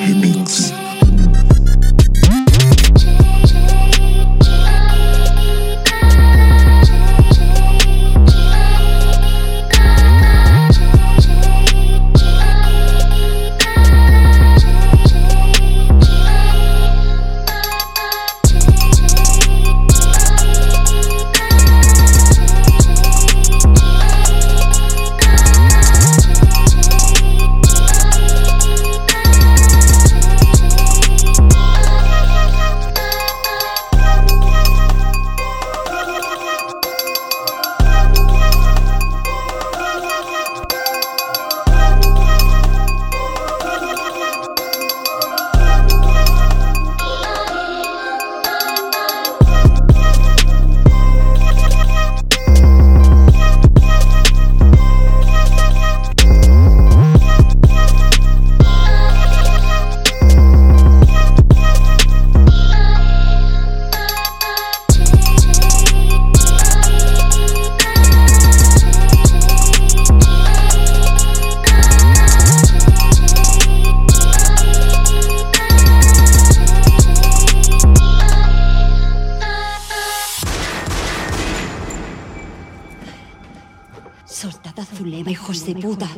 Remix. Soldado Zulema, hijos de puta.